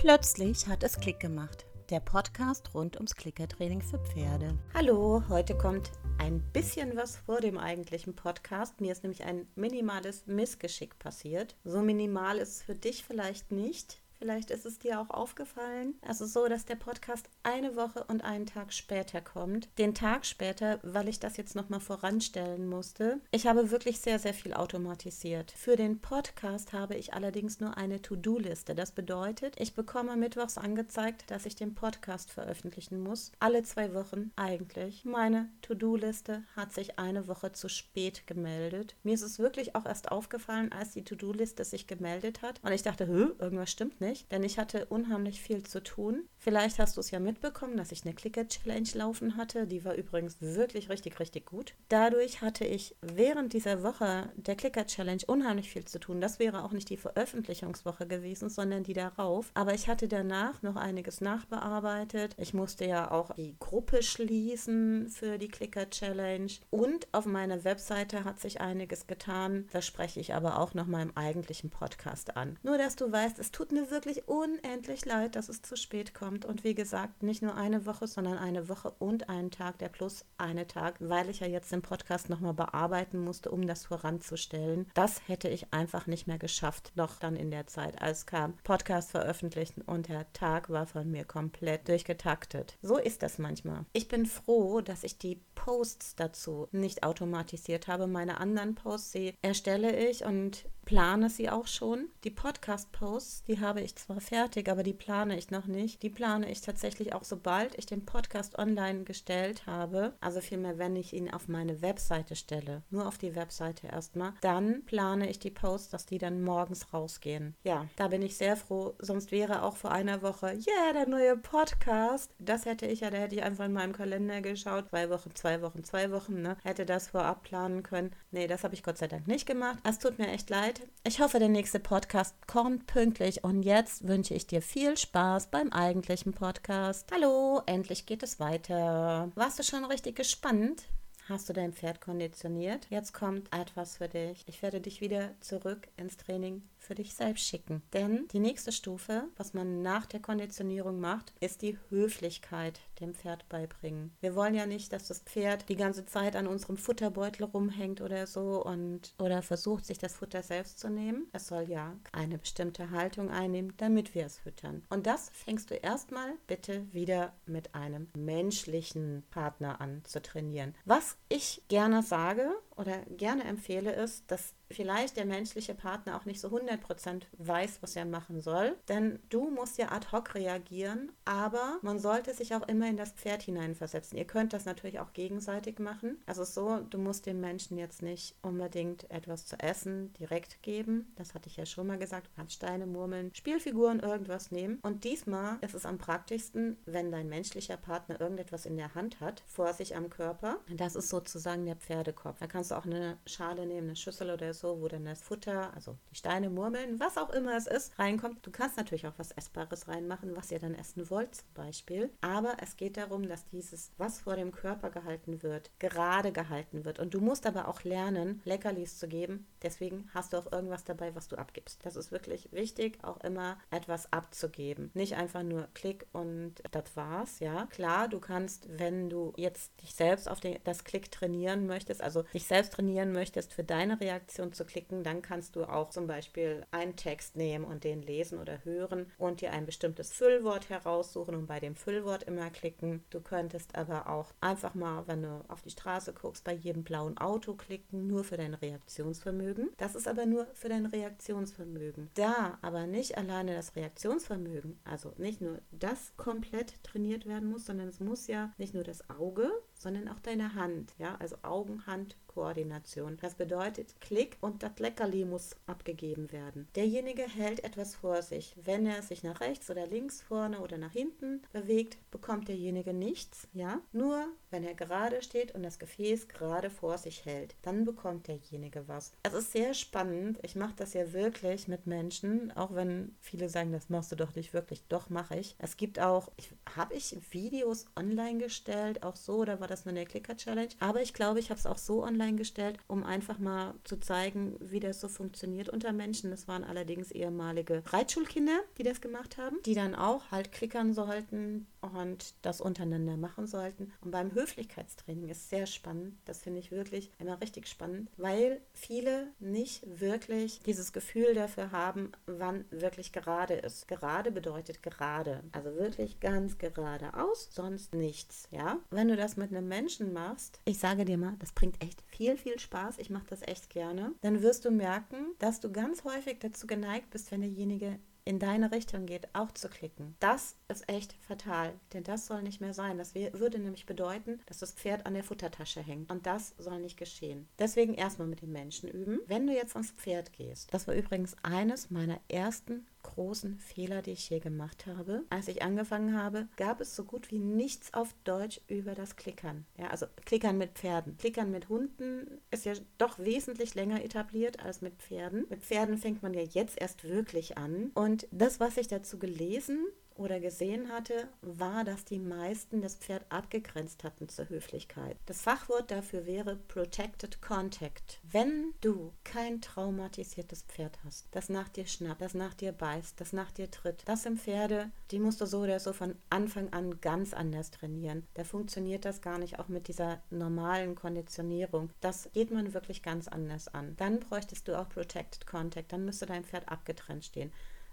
Plötzlich hat es Klick gemacht. Der Podcast rund ums Klickertraining für Pferde. Hallo, heute kommt ein bisschen was vor dem eigentlichen Podcast. Mir ist nämlich ein minimales Missgeschick passiert. So minimal ist es für dich vielleicht nicht. Vielleicht ist es dir auch aufgefallen. Es ist so, dass der Podcast eine Woche und einen Tag später kommt. Den Tag später, weil ich das jetzt nochmal voranstellen musste. Ich habe wirklich sehr, sehr viel automatisiert. Für den Podcast habe ich allerdings nur eine To-Do-Liste. Das bedeutet, ich bekomme mittwochs angezeigt, dass ich den Podcast veröffentlichen muss. Alle zwei Wochen eigentlich. Meine To-Do-Liste hat sich eine Woche zu spät gemeldet. Mir ist es wirklich auch erst aufgefallen, als die To-Do-Liste sich gemeldet hat. Und ich dachte, irgendwas stimmt nicht denn ich hatte unheimlich viel zu tun. Vielleicht hast du es ja mitbekommen, dass ich eine Clicker-Challenge laufen hatte. Die war übrigens wirklich richtig, richtig gut. Dadurch hatte ich während dieser Woche der Clicker-Challenge unheimlich viel zu tun. Das wäre auch nicht die Veröffentlichungswoche gewesen, sondern die darauf. Aber ich hatte danach noch einiges nachbearbeitet. Ich musste ja auch die Gruppe schließen für die Clicker-Challenge. Und auf meiner Webseite hat sich einiges getan. Das spreche ich aber auch noch mal im eigentlichen Podcast an. Nur, dass du weißt, es tut mir wirklich wirklich unendlich leid, dass es zu spät kommt. Und wie gesagt, nicht nur eine Woche, sondern eine Woche und einen Tag, der plus eine Tag, weil ich ja jetzt den Podcast nochmal bearbeiten musste, um das voranzustellen. Das hätte ich einfach nicht mehr geschafft, noch dann in der Zeit, als kam Podcast veröffentlichen und der Tag war von mir komplett durchgetaktet. So ist das manchmal. Ich bin froh, dass ich die Posts dazu nicht automatisiert habe. Meine anderen Posts, sie erstelle ich und plane sie auch schon. Die Podcast-Posts, die habe ich zwar fertig, aber die plane ich noch nicht. Die plane ich tatsächlich auch, sobald ich den Podcast online gestellt habe. Also vielmehr, wenn ich ihn auf meine Webseite stelle. Nur auf die Webseite erstmal. Dann plane ich die Posts, dass die dann morgens rausgehen. Ja, da bin ich sehr froh. Sonst wäre auch vor einer Woche, yeah, der neue Podcast. Das hätte ich ja, da hätte ich einfach in meinem Kalender geschaut. Zwei Wochen, zwei Wochen, zwei Wochen, ne? Hätte das vorab planen können. Nee, das habe ich Gott sei Dank nicht gemacht. Es tut mir echt leid. Ich hoffe, der nächste Podcast kommt pünktlich und jetzt wünsche ich dir viel Spaß beim eigentlichen Podcast. Hallo, endlich geht es weiter. Warst du schon richtig gespannt? Hast du dein Pferd konditioniert? Jetzt kommt etwas für dich. Ich werde dich wieder zurück ins Training für dich selbst schicken. Denn die nächste Stufe, was man nach der Konditionierung macht, ist die Höflichkeit dem Pferd beibringen. Wir wollen ja nicht, dass das Pferd die ganze Zeit an unserem Futterbeutel rumhängt oder so und oder versucht, sich das Futter selbst zu nehmen. Es soll ja eine bestimmte Haltung einnehmen, damit wir es füttern. Und das fängst du erstmal bitte wieder mit einem menschlichen Partner an zu trainieren. Was ich gerne sage oder gerne empfehle, ist, dass vielleicht der menschliche Partner auch nicht so 100% weiß, was er machen soll. Denn du musst ja ad hoc reagieren, aber man sollte sich auch immer in das Pferd hineinversetzen. Ihr könnt das natürlich auch gegenseitig machen. Also so, du musst dem Menschen jetzt nicht unbedingt etwas zu essen direkt geben. Das hatte ich ja schon mal gesagt. Du kannst Steine, Murmeln, Spielfiguren, irgendwas nehmen. Und diesmal ist es am praktischsten, wenn dein menschlicher Partner irgendetwas in der Hand hat, vor sich am Körper. Das ist sozusagen der Pferdekopf. Da kannst du auch eine Schale nehmen, eine Schüssel oder so so, wo dann das Futter, also die Steine, Murmeln, was auch immer es ist, reinkommt. Du kannst natürlich auch was Essbares reinmachen, was ihr dann essen wollt zum Beispiel. Aber es geht darum, dass dieses, was vor dem Körper gehalten wird, gerade gehalten wird. Und du musst aber auch lernen, Leckerlis zu geben. Deswegen hast du auch irgendwas dabei, was du abgibst. Das ist wirklich wichtig, auch immer etwas abzugeben. Nicht einfach nur Klick und das war's, ja. Klar, du kannst, wenn du jetzt dich selbst auf den, das Klick trainieren möchtest, also dich selbst trainieren möchtest für deine Reaktion zu klicken, dann kannst du auch zum Beispiel einen Text nehmen und den lesen oder hören und dir ein bestimmtes Füllwort heraussuchen und bei dem Füllwort immer klicken. Du könntest aber auch einfach mal, wenn du auf die Straße guckst, bei jedem blauen Auto klicken, nur für dein Reaktionsvermögen. Das ist aber nur für dein Reaktionsvermögen. Da aber nicht alleine das Reaktionsvermögen, also nicht nur das komplett trainiert werden muss, sondern es muss ja nicht nur das Auge, sondern auch deine Hand, ja, also Augen, Hand, Koordination. Das bedeutet Klick und das Leckerli muss abgegeben werden. Derjenige hält etwas vor sich. Wenn er sich nach rechts oder links, vorne oder nach hinten bewegt, bekommt derjenige nichts, ja? Nur wenn er gerade steht und das Gefäß gerade vor sich hält, dann bekommt derjenige was. Es ist sehr spannend. Ich mache das ja wirklich mit Menschen, auch wenn viele sagen, das machst du doch nicht wirklich. Doch mache ich. Es gibt auch, habe ich Videos online gestellt, auch so, oder war das nur eine Clicker-Challenge. Aber ich glaube, ich habe es auch so online gestellt, um einfach mal zu zeigen, wie das so funktioniert unter Menschen. Das waren allerdings ehemalige Reitschulkinder, die das gemacht haben, die dann auch halt klickern sollten und das untereinander machen sollten. Und beim Höflichkeitstraining ist sehr spannend. Das finde ich wirklich immer richtig spannend, weil viele nicht wirklich dieses Gefühl dafür haben, wann wirklich gerade ist. Gerade bedeutet gerade. Also wirklich ganz geradeaus, sonst nichts. Ja? Wenn du das mit einem Menschen machst, ich sage dir mal, das bringt echt viel, viel Spaß. Ich mache das echt gerne. Dann wirst du merken, dass du ganz häufig dazu geneigt bist, wenn derjenige in deine Richtung geht, auch zu klicken. Das ist echt fatal, denn das soll nicht mehr sein. Das würde nämlich bedeuten, dass das Pferd an der Futtertasche hängt und das soll nicht geschehen. Deswegen erstmal mit den Menschen üben. Wenn du jetzt ans Pferd gehst, das war übrigens eines meiner ersten großen Fehler, die ich hier gemacht habe. Als ich angefangen habe, gab es so gut wie nichts auf Deutsch über das Klickern. Ja, also Klickern mit Pferden. Klickern mit Hunden ist ja doch wesentlich länger etabliert als mit Pferden. Mit Pferden fängt man ja jetzt erst wirklich an. Und das, was ich dazu gelesen oder gesehen hatte, war, dass die meisten das Pferd abgegrenzt hatten zur Höflichkeit. Das Fachwort dafür wäre Protected Contact. Wenn du kein traumatisiertes Pferd hast, das nach dir schnappt, das nach dir beißt, das nach dir tritt, das sind Pferde, die musst du so oder so von Anfang an ganz anders trainieren. Da funktioniert das gar nicht, auch mit dieser normalen Konditionierung. Das geht man wirklich ganz anders an. Dann bräuchtest du auch Protected Contact, dann müsste dein Pferd abgetrennt stehen.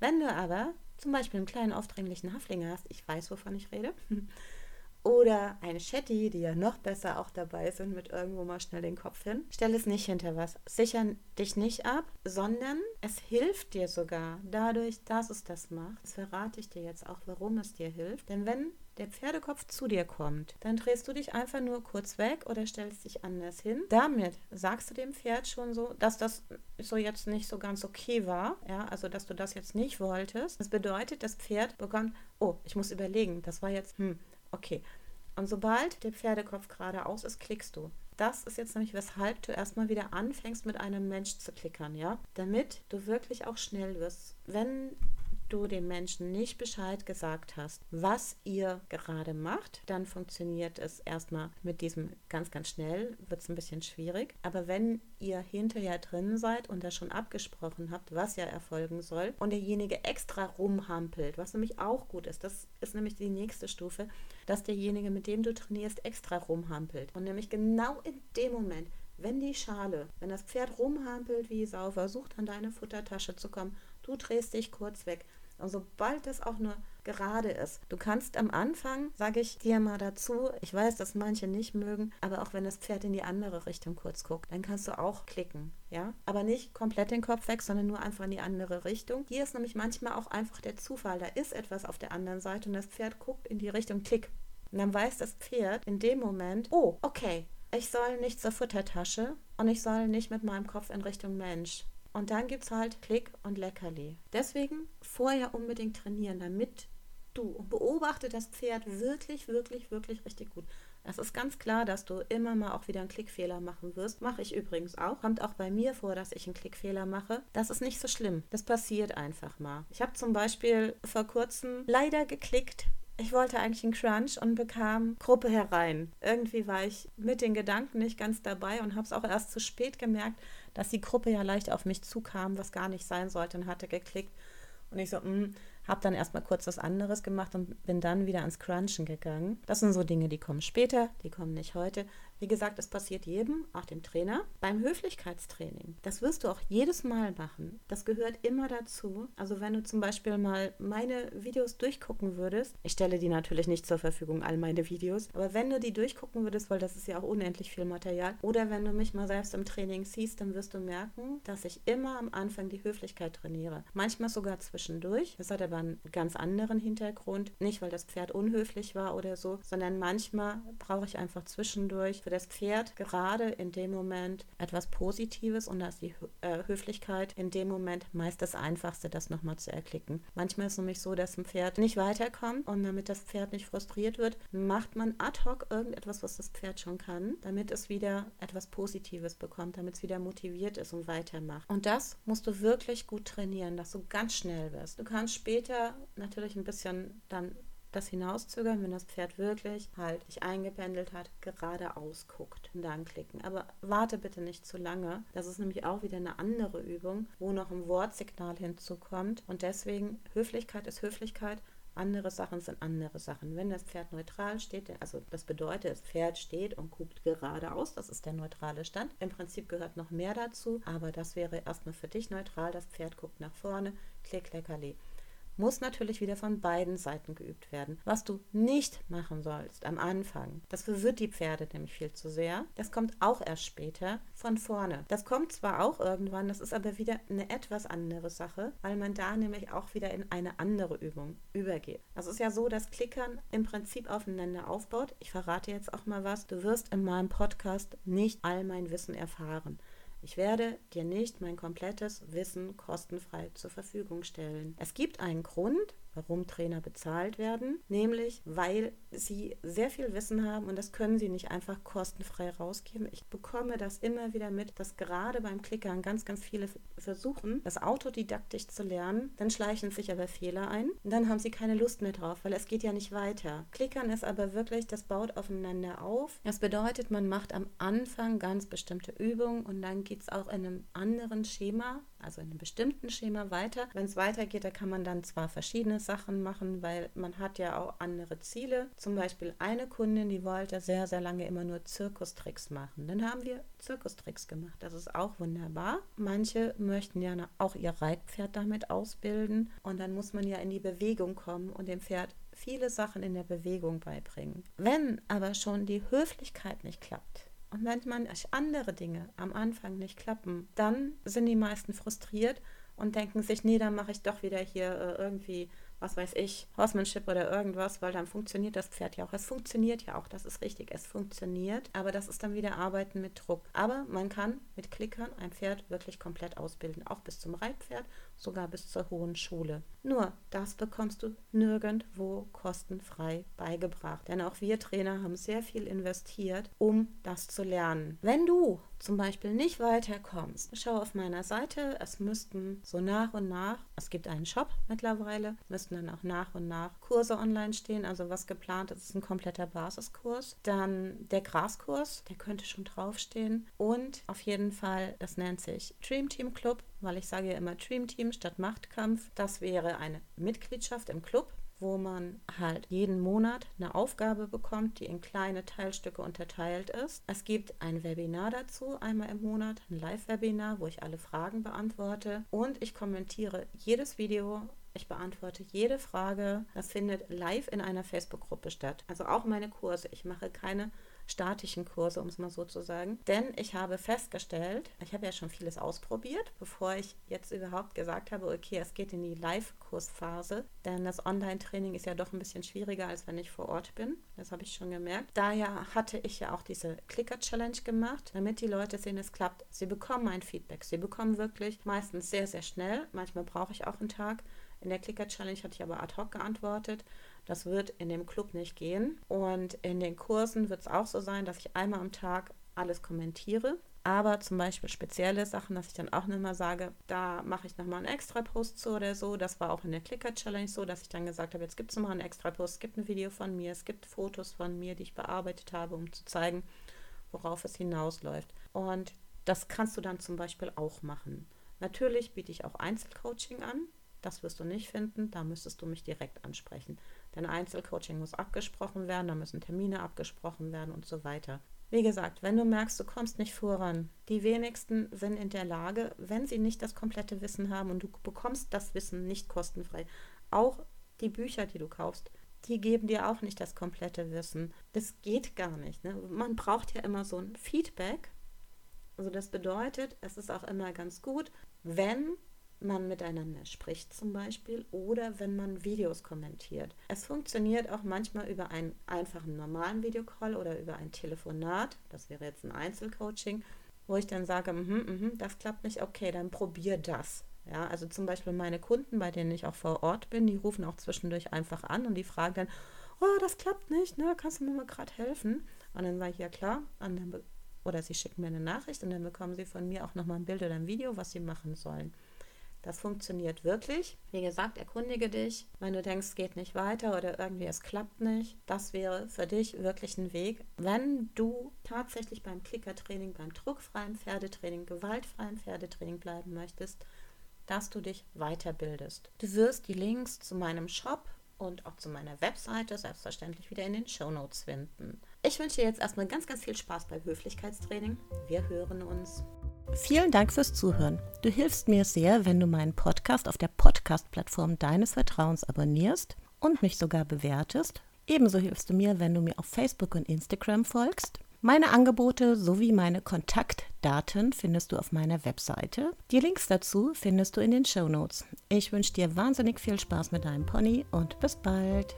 Wenn du aber zum Beispiel einen kleinen aufdringlichen Haflinger hast, ich weiß, wovon ich rede, oder eine Shetty, die ja noch besser auch dabei sind, mit irgendwo mal schnell den Kopf hin. Stell es nicht hinter was. Sichern dich nicht ab, sondern es hilft dir sogar dadurch, dass es das macht. Das verrate ich dir jetzt auch, warum es dir hilft. Denn wenn der Pferdekopf zu dir kommt, dann drehst du dich einfach nur kurz weg oder stellst dich anders hin. Damit sagst du dem Pferd schon so, dass das so jetzt nicht so ganz okay war, ja, also dass du das jetzt nicht wolltest. Das bedeutet, das Pferd bekommt, oh, ich muss überlegen, das war jetzt, hm, okay. Und sobald der Pferdekopf geradeaus ist, klickst du. Das ist jetzt nämlich, weshalb du erstmal wieder anfängst, mit einem Mensch zu klickern, ja? Damit du wirklich auch schnell wirst. Wenn du dem Menschen nicht Bescheid gesagt hast, was ihr gerade macht, dann funktioniert es erstmal mit diesem ganz, ganz schnell, wird es ein bisschen schwierig. Aber wenn ihr hinterher drin seid und das schon abgesprochen habt, was ja erfolgen soll, und derjenige extra rumhampelt, was nämlich auch gut ist, das ist nämlich die nächste Stufe, dass derjenige, mit dem du trainierst, extra rumhampelt. Und nämlich genau in dem Moment, wenn die Schale, wenn das Pferd rumhampelt wie Sau, versucht an deine Futtertasche zu kommen, du drehst dich kurz weg und sobald es auch nur gerade ist, du kannst am Anfang, sage ich dir mal dazu, ich weiß, dass manche nicht mögen, aber auch wenn das Pferd in die andere Richtung kurz guckt, dann kannst du auch klicken, ja? Aber nicht komplett den Kopf weg, sondern nur einfach in die andere Richtung. Hier ist nämlich manchmal auch einfach der Zufall, da ist etwas auf der anderen Seite und das Pferd guckt in die Richtung Klick. Und dann weiß das Pferd in dem Moment, oh, okay, ich soll nicht zur Futtertasche und ich soll nicht mit meinem Kopf in Richtung Mensch. Und dann gibt es halt Klick und Leckerli. Deswegen vorher unbedingt trainieren, damit du beobachte das Pferd wirklich, wirklich, wirklich richtig gut. Es ist ganz klar, dass du immer mal auch wieder einen Klickfehler machen wirst. Mache ich übrigens auch. Kommt auch bei mir vor, dass ich einen Klickfehler mache. Das ist nicht so schlimm. Das passiert einfach mal. Ich habe zum Beispiel vor kurzem leider geklickt, ich wollte eigentlich einen Crunch und bekam Gruppe herein. Irgendwie war ich mit den Gedanken nicht ganz dabei und habe es auch erst zu spät gemerkt, dass die Gruppe ja leicht auf mich zukam, was gar nicht sein sollte und hatte geklickt. Und ich so, mh, hm, habe dann erstmal kurz was anderes gemacht und bin dann wieder ans Crunchen gegangen. Das sind so Dinge, die kommen später, die kommen nicht heute. Wie gesagt, es passiert jedem, auch dem Trainer, beim Höflichkeitstraining. Das wirst du auch jedes Mal machen. Das gehört immer dazu. Also wenn du zum Beispiel mal meine Videos durchgucken würdest, ich stelle die natürlich nicht zur Verfügung, all meine Videos, aber wenn du die durchgucken würdest, weil das ist ja auch unendlich viel Material, oder wenn du mich mal selbst im Training siehst, dann wirst du merken, dass ich immer am Anfang die Höflichkeit trainiere. Manchmal sogar zwischendurch. Das hat aber einen ganz anderen Hintergrund. Nicht, weil das Pferd unhöflich war oder so, sondern manchmal brauche ich einfach zwischendurch für das Pferd gerade in dem Moment etwas Positives und da ist die äh, Höflichkeit in dem Moment meist das Einfachste, das nochmal zu erklicken. Manchmal ist es nämlich so, dass ein Pferd nicht weiterkommt und damit das Pferd nicht frustriert wird, macht man ad hoc irgendetwas, was das Pferd schon kann, damit es wieder etwas Positives bekommt, damit es wieder motiviert ist und weitermacht. Und das musst du wirklich gut trainieren, dass du ganz schnell wirst. Du kannst später natürlich ein bisschen dann das hinauszögern, wenn das Pferd wirklich halt sich eingependelt hat, geradeaus guckt und dann klicken. Aber warte bitte nicht zu lange. Das ist nämlich auch wieder eine andere Übung, wo noch ein Wortsignal hinzukommt. Und deswegen, Höflichkeit ist Höflichkeit. Andere Sachen sind andere Sachen. Wenn das Pferd neutral steht, also das bedeutet, das Pferd steht und guckt geradeaus, das ist der neutrale Stand. Im Prinzip gehört noch mehr dazu, aber das wäre erstmal für dich neutral. Das Pferd guckt nach vorne, klick, leckerli muss natürlich wieder von beiden Seiten geübt werden. Was du nicht machen sollst am Anfang, das verwirrt die Pferde nämlich viel zu sehr. Das kommt auch erst später von vorne. Das kommt zwar auch irgendwann, das ist aber wieder eine etwas andere Sache, weil man da nämlich auch wieder in eine andere Übung übergeht. Das ist ja so, dass Klickern im Prinzip aufeinander aufbaut. Ich verrate jetzt auch mal was. Du wirst in meinem Podcast nicht all mein Wissen erfahren. Ich werde dir nicht mein komplettes Wissen kostenfrei zur Verfügung stellen. Es gibt einen Grund, warum Trainer bezahlt werden, nämlich weil sie sehr viel Wissen haben und das können sie nicht einfach kostenfrei rausgeben. Ich bekomme das immer wieder mit, dass gerade beim Klickern ganz, ganz viele versuchen, das autodidaktisch zu lernen, dann schleichen sich aber Fehler ein und dann haben sie keine Lust mehr drauf, weil es geht ja nicht weiter. Klickern ist aber wirklich, das baut aufeinander auf. Das bedeutet, man macht am Anfang ganz bestimmte Übungen und dann geht es auch in einem anderen Schema also in einem bestimmten Schema weiter. Wenn es weitergeht, da kann man dann zwar verschiedene Sachen machen, weil man hat ja auch andere Ziele. Zum Beispiel eine Kundin, die wollte sehr, sehr lange immer nur Zirkustricks machen. Dann haben wir Zirkustricks gemacht. Das ist auch wunderbar. Manche möchten ja auch ihr Reitpferd damit ausbilden und dann muss man ja in die Bewegung kommen und dem Pferd viele Sachen in der Bewegung beibringen. Wenn aber schon die Höflichkeit nicht klappt, und wenn man andere Dinge am Anfang nicht klappen, dann sind die meisten frustriert und denken sich, nee, dann mache ich doch wieder hier äh, irgendwie was weiß ich, Horsemanship oder irgendwas, weil dann funktioniert das Pferd ja auch. Es funktioniert ja auch, das ist richtig, es funktioniert, aber das ist dann wieder Arbeiten mit Druck. Aber man kann mit Klickern ein Pferd wirklich komplett ausbilden, auch bis zum Reitpferd, sogar bis zur hohen Schule. Nur, das bekommst du nirgendwo kostenfrei beigebracht, denn auch wir Trainer haben sehr viel investiert, um das zu lernen. Wenn du zum Beispiel nicht weiterkommst, schau auf meiner Seite. Es müssten so nach und nach, es gibt einen Shop mittlerweile, müssten dann auch nach und nach Kurse online stehen. Also was geplant ist, ist ein kompletter Basiskurs. Dann der Graskurs, der könnte schon draufstehen. Und auf jeden Fall, das nennt sich Dream Team Club, weil ich sage ja immer Dream Team statt Machtkampf. Das wäre eine Mitgliedschaft im Club wo man halt jeden Monat eine Aufgabe bekommt, die in kleine Teilstücke unterteilt ist. Es gibt ein Webinar dazu, einmal im Monat, ein Live-Webinar, wo ich alle Fragen beantworte und ich kommentiere jedes Video ich beantworte jede Frage. Das findet live in einer Facebook-Gruppe statt. Also auch meine Kurse. Ich mache keine statischen Kurse, um es mal so zu sagen. Denn ich habe festgestellt, ich habe ja schon vieles ausprobiert, bevor ich jetzt überhaupt gesagt habe, okay, es geht in die Live-Kursphase. Denn das Online-Training ist ja doch ein bisschen schwieriger, als wenn ich vor Ort bin. Das habe ich schon gemerkt. Daher hatte ich ja auch diese Clicker-Challenge gemacht, damit die Leute sehen, es klappt. Sie bekommen ein Feedback. Sie bekommen wirklich meistens sehr, sehr schnell. Manchmal brauche ich auch einen Tag. In der Clicker-Challenge hatte ich aber ad hoc geantwortet. Das wird in dem Club nicht gehen. Und in den Kursen wird es auch so sein, dass ich einmal am Tag alles kommentiere. Aber zum Beispiel spezielle Sachen, dass ich dann auch nochmal sage, da mache ich nochmal einen extra Post zu oder so. Das war auch in der Clicker-Challenge so, dass ich dann gesagt habe, jetzt gibt es nochmal einen extra Post, es gibt ein Video von mir, es gibt Fotos von mir, die ich bearbeitet habe, um zu zeigen, worauf es hinausläuft. Und das kannst du dann zum Beispiel auch machen. Natürlich biete ich auch Einzelcoaching an. Das wirst du nicht finden, da müsstest du mich direkt ansprechen. Denn Einzelcoaching muss abgesprochen werden, da müssen Termine abgesprochen werden und so weiter. Wie gesagt, wenn du merkst, du kommst nicht voran, die wenigsten sind in der Lage, wenn sie nicht das komplette Wissen haben und du bekommst das Wissen nicht kostenfrei, auch die Bücher, die du kaufst, die geben dir auch nicht das komplette Wissen. Das geht gar nicht. Ne? Man braucht ja immer so ein Feedback. Also das bedeutet, es ist auch immer ganz gut, wenn man miteinander spricht zum Beispiel oder wenn man Videos kommentiert. Es funktioniert auch manchmal über einen einfachen normalen Videocall oder über ein Telefonat. Das wäre jetzt ein Einzelcoaching, wo ich dann sage, mm -hmm, das klappt nicht, okay, dann probier das. Ja, also zum Beispiel meine Kunden, bei denen ich auch vor Ort bin, die rufen auch zwischendurch einfach an und die fragen dann, oh, das klappt nicht, ne? kannst du mir mal gerade helfen? Und dann sage ich, ja klar, oder sie schicken mir eine Nachricht und dann bekommen sie von mir auch nochmal ein Bild oder ein Video, was sie machen sollen. Das funktioniert wirklich. Wie gesagt, erkundige dich. Wenn du denkst, es geht nicht weiter oder irgendwie es klappt nicht, das wäre für dich wirklich ein Weg. Wenn du tatsächlich beim Klickertraining, beim druckfreien Pferdetraining, gewaltfreien Pferdetraining bleiben möchtest, dass du dich weiterbildest. Du wirst die Links zu meinem Shop und auch zu meiner Webseite selbstverständlich wieder in den Show Notes finden. Ich wünsche dir jetzt erstmal ganz, ganz viel Spaß beim Höflichkeitstraining. Wir hören uns. Vielen Dank fürs Zuhören. Du hilfst mir sehr, wenn du meinen Podcast auf der Podcast-Plattform deines Vertrauens abonnierst und mich sogar bewertest. Ebenso hilfst du mir, wenn du mir auf Facebook und Instagram folgst. Meine Angebote sowie meine Kontaktdaten findest du auf meiner Webseite. Die Links dazu findest du in den Show Notes. Ich wünsche dir wahnsinnig viel Spaß mit deinem Pony und bis bald.